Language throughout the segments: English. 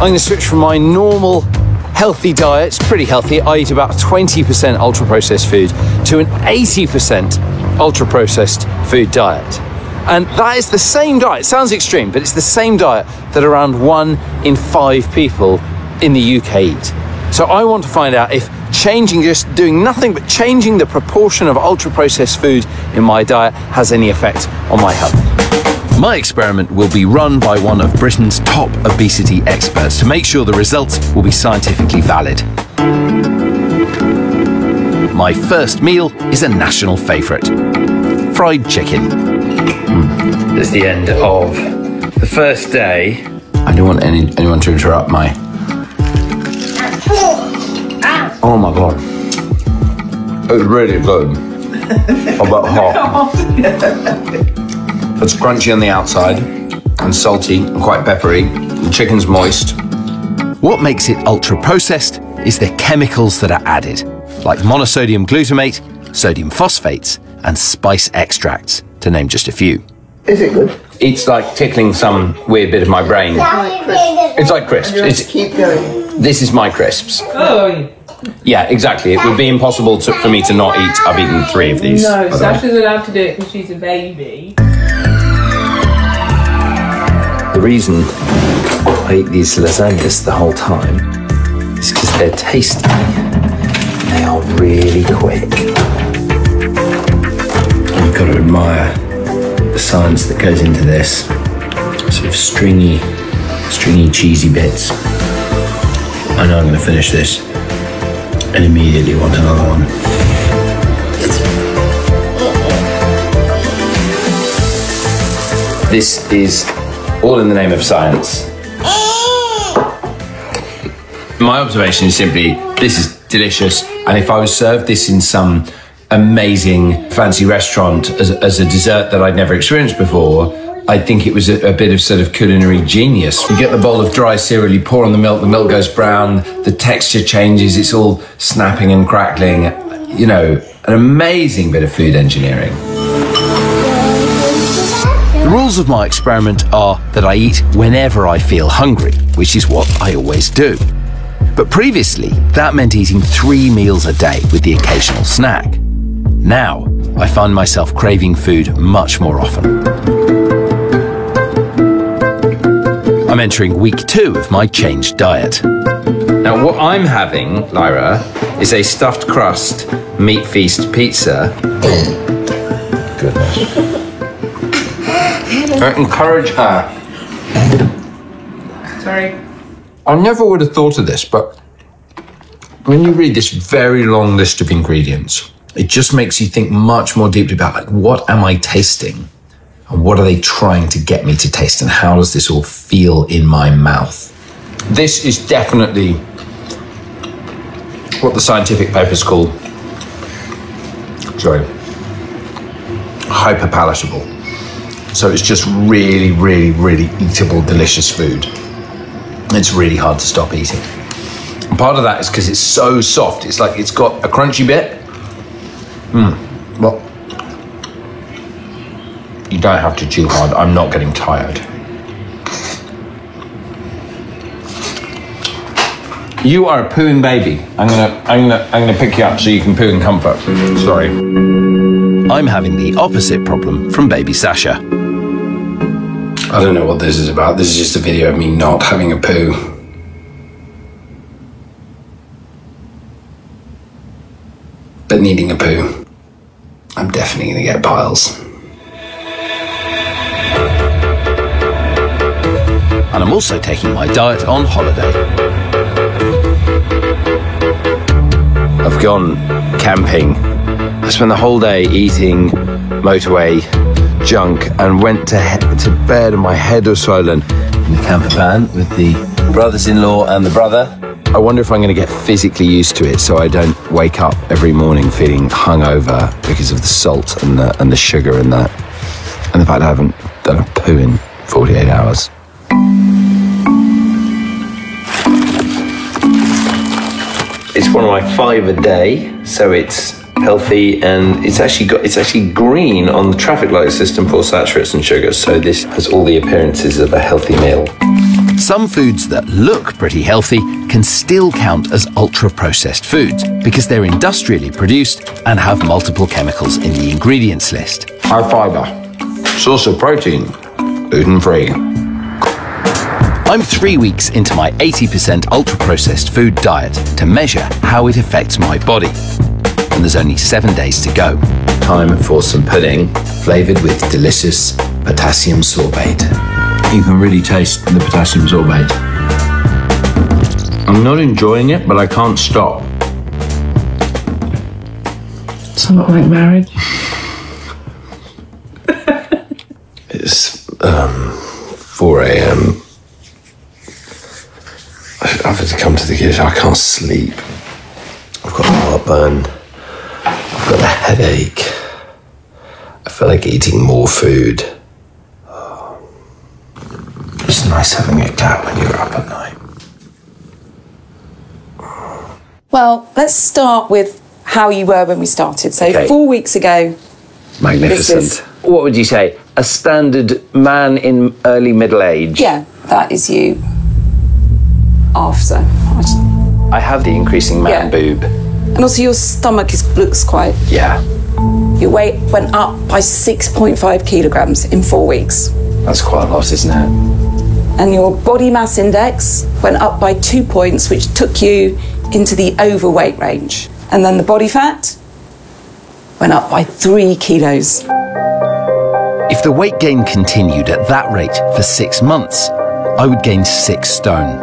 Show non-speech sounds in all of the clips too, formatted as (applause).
I'm going to switch from my normal healthy diet, it's pretty healthy. I eat about 20% ultra processed food to an 80% ultra processed food diet. And that is the same diet, it sounds extreme, but it's the same diet that around one in five people in the UK eat. So I want to find out if changing, just doing nothing but changing the proportion of ultra processed food in my diet has any effect on my health. My experiment will be run by one of Britain's top obesity experts to make sure the results will be scientifically valid. My first meal is a national favourite fried chicken. Mm. It's the end of the first day. I don't want any, anyone to interrupt my. Oh my god. It's really good. (laughs) About (laughs) hot. It's crunchy on the outside and salty and quite peppery. The chicken's moist. What makes it ultra processed is the chemicals that are added, like monosodium glutamate, sodium phosphates, and spice extracts, to name just a few. Is it good? It's like tickling some weird bit of my brain. Like crisps. It's like crisps. It's, Keep going. this is my crisps. Oh, Yeah, exactly. It would be impossible to, for me to not eat. I've eaten three of these. no, uh, Sasha's allowed to do it because she's a baby. The reason I eat these lasagnas the whole time is because they're tasty. They are really quick. You've got to admire the science that goes into this. Sort of stringy, stringy, cheesy bits. I know I'm going to finish this and immediately want another one. This is all in the name of science. My observation is simply this is delicious, and if I was served this in some amazing fancy restaurant as, as a dessert that I'd never experienced before, I think it was a, a bit of sort of culinary genius. You get the bowl of dry cereal, you pour on the milk, the milk goes brown, the texture changes, it's all snapping and crackling. You know, an amazing bit of food engineering. The rules of my experiment are that I eat whenever I feel hungry, which is what I always do. But previously, that meant eating three meals a day with the occasional snack. Now, I find myself craving food much more often. I'm entering week two of my changed diet. Now, what I'm having, Lyra, is a stuffed crust meat feast pizza. Goodness. I encourage her. Sorry. I never would have thought of this, but when you read this very long list of ingredients, it just makes you think much more deeply about like what am I tasting? And what are they trying to get me to taste? And how does this all feel in my mouth? This is definitely what the scientific papers call sorry hyper palatable. So it's just really, really, really eatable, delicious food. It's really hard to stop eating. And part of that is because it's so soft. It's like it's got a crunchy bit. Hmm. Well, you don't have to chew hard. I'm not getting tired. You are a pooing baby. I'm gonna, I'm gonna, I'm gonna pick you up so you can poo in comfort. Sorry. I'm having the opposite problem from baby Sasha. I don't know what this is about. This is just a video of me not having a poo. But needing a poo. I'm definitely gonna get piles. And I'm also taking my diet on holiday. I've gone camping. I spent the whole day eating motorway junk and went to to bed and my head was swollen in the camper van with the brothers-in-law and the brother. I wonder if I'm going to get physically used to it so I don't wake up every morning feeling hungover because of the salt and the and the sugar and that and the fact I haven't done a poo in 48 hours. It's one of my five a day, so it's healthy and it's actually got it's actually green on the traffic light system for saturates and sugars. So this has all the appearances of a healthy meal. Some foods that look pretty healthy can still count as ultra processed foods because they're industrially produced and have multiple chemicals in the ingredients list. High fiber, source of protein, gluten free. I'm three weeks into my 80% ultra processed food diet to measure how it affects my body. And there's only seven days to go. Time for some pudding, flavoured with delicious potassium sorbate. You can really taste the potassium sorbate. I'm not enjoying it, but I can't stop. It's not like marriage. It's um, 4 a.m. I've had to come to the kitchen. I can't sleep. I've got a heartburn. I've got a headache. I feel like eating more food. It's nice having a cat when you're up at night. Well, let's start with how you were when we started. So, Okay. four weeks ago, Magnificent. This is- What would you say? A standard man in early middle age? yeah, that is you after. I I have the increasing man Yeah. boob. And also, your stomach is, looks quite. Yeah, Your weight went up by 6.5 kilograms in four weeks. that's quite a lot, isn't it? And your body mass index went up by two points, which took you into the overweight range. And then the body fat went up by three kilos. If the weight gain continued at that rate for six months, I would gain six stone.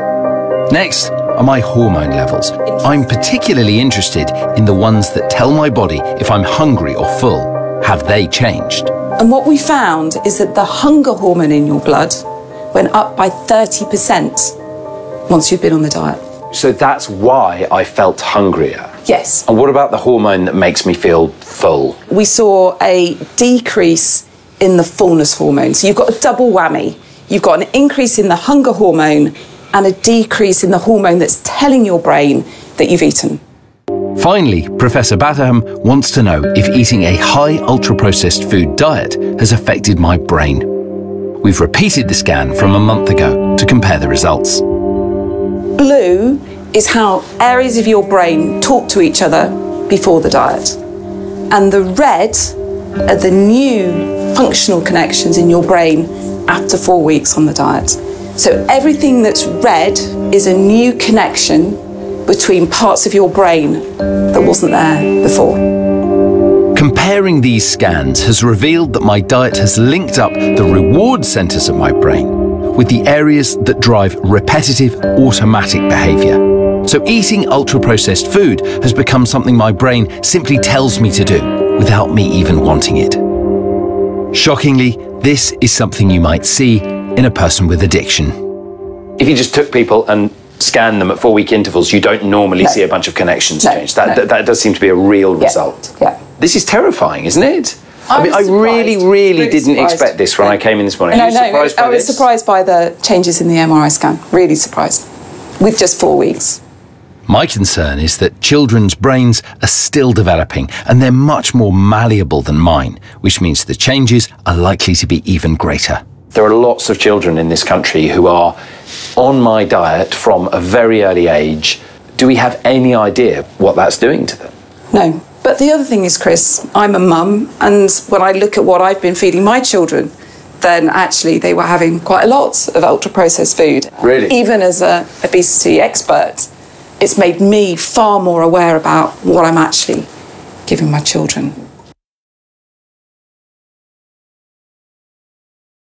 Next are my hormone levels. I'm particularly interested in the ones that tell my body if I'm hungry or full. Have they changed? And what we found is that the hunger hormone in your blood went up by 30% once you've been on the diet. So that's why I felt hungrier. Yes. And what about the hormone that makes me feel full? We saw a decrease in the fullness hormone. So you've got a double whammy. You've got an increase in the hunger hormone and a decrease in the hormone that's telling your brain that you've eaten. Finally, Professor Batterham wants to know if eating a high ultra processed food diet has affected my brain. We've repeated the scan from a month ago to compare the results. Blue is how areas of your brain talk to each other before the diet. And the red are the new functional connections in your brain after four weeks on the diet. So everything that's red is a new connection between parts of your brain that wasn't there before. Comparing these scans has revealed that my diet has linked up the reward centers of my brain with the areas that drive repetitive automatic behavior. So eating ultra processed food has become something my brain simply tells me to do without me even wanting it. Shockingly, this is something you might see in a person with addiction. If you just took people and scanned them at four week intervals, you don't normally No. see a bunch of connections No, change. That, no. that, that does seem to be a real result. Yeah. This is terrifying, isn't it? I, I mean, I really, really, Really didn't surprised. expect this when I came in this morning. No, Are you no, surprised by I was this? surprised by the changes in the MRI scan. Really surprised. With just four weeks. My concern is that children's brains are still developing and they're much more malleable than mine, which means the changes are likely to be even greater. There are lots of children in this country who are on my diet from a very early age. Do we have any idea what that's doing to them? No. But the other thing is, Chris, I'm a mum, and when I look at what I've been feeding my children, then actually they were having quite a lot of ultra processed food. Really? Even as a obesity expert, it's made me far more aware about what I'm actually giving my children.